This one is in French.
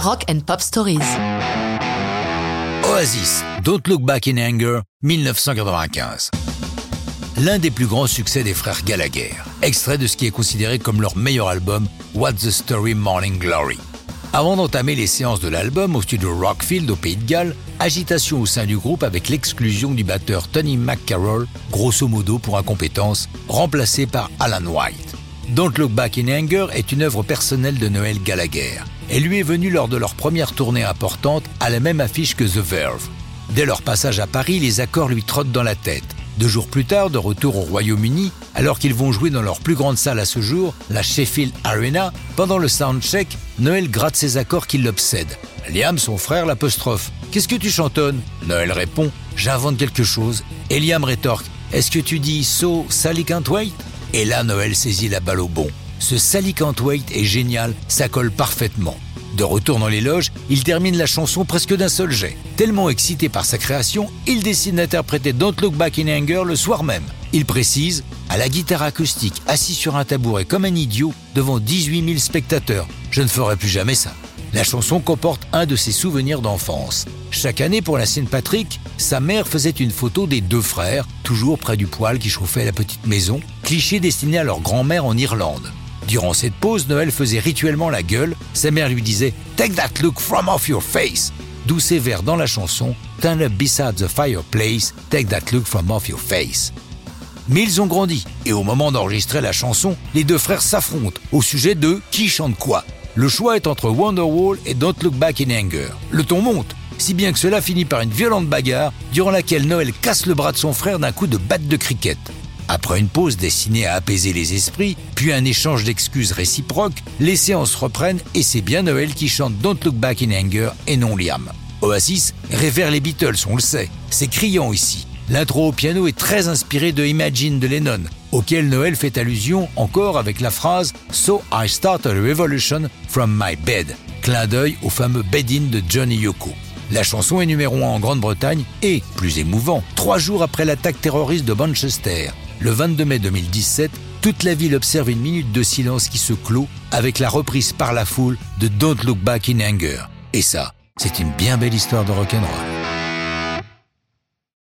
Rock and Pop Stories. Oasis, Don't Look Back in Anger, 1995. L'un des plus grands succès des frères Gallagher, extrait de ce qui est considéré comme leur meilleur album, What's the Story Morning Glory. Avant d'entamer les séances de l'album au studio Rockfield au Pays de Galles, agitation au sein du groupe avec l'exclusion du batteur Tony McCarroll, grosso modo pour incompétence, remplacé par Alan White. Don't Look Back in Anger est une œuvre personnelle de Noël Gallagher. Elle lui est venue lors de leur première tournée importante à la même affiche que The Verve. Dès leur passage à Paris, les accords lui trottent dans la tête. Deux jours plus tard, de retour au Royaume-Uni, alors qu'ils vont jouer dans leur plus grande salle à ce jour, la Sheffield Arena, pendant le soundcheck, Noël gratte ses accords qui l'obsèdent. Liam, son frère, l'apostrophe. Qu'est-ce que tu chantonnes? Noël répond J'invente quelque chose. Et Liam rétorque Est-ce que tu dis So Sally can't wait Et là, Noël saisit la balle au bon. Ce Sally Can't Wait est génial, ça colle parfaitement. De retour dans les loges, il termine la chanson presque d'un seul jet. Tellement excité par sa création, il décide d'interpréter Don't Look Back in Anger le soir même. Il précise, à la guitare acoustique, assis sur un tabouret comme un idiot devant 18 000 spectateurs. Je ne ferai plus jamais ça. La chanson comporte un de ses souvenirs d'enfance. Chaque année pour la Saint-Patrick, sa mère faisait une photo des deux frères, toujours près du poêle qui chauffait la petite maison, cliché destiné à leur grand-mère en Irlande. Durant cette pause, Noël faisait rituellement la gueule. Sa mère lui disait Take that look from off your face. D'où ces vers dans la chanson Turn up beside the fireplace, take that look from off your face. Mais ils ont grandi, et au moment d'enregistrer la chanson, les deux frères s'affrontent au sujet de qui chante quoi. Le choix est entre Wonderwall et Don't Look Back in Anger. Le ton monte, si bien que cela finit par une violente bagarre durant laquelle Noël casse le bras de son frère d'un coup de batte de cricket. Après une pause destinée à apaiser les esprits, puis un échange d'excuses réciproques, les séances reprennent et c'est bien Noël qui chante Don't Look Back in Anger et non Liam. Oasis révère les Beatles, on le sait. C'est criant ici. L'intro au piano est très inspiré de Imagine de Lennon, auquel Noël fait allusion encore avec la phrase So I start a revolution from my bed, clin d'œil au fameux bed-in de Johnny Yoko. La chanson est numéro 1 en Grande-Bretagne et, plus émouvant, trois jours après l'attaque terroriste de Manchester, le 22 mai 2017, toute la ville observe une minute de silence qui se clôt avec la reprise par la foule de Don't Look Back in Anger. Et ça, c'est une bien belle histoire de rock'n'roll.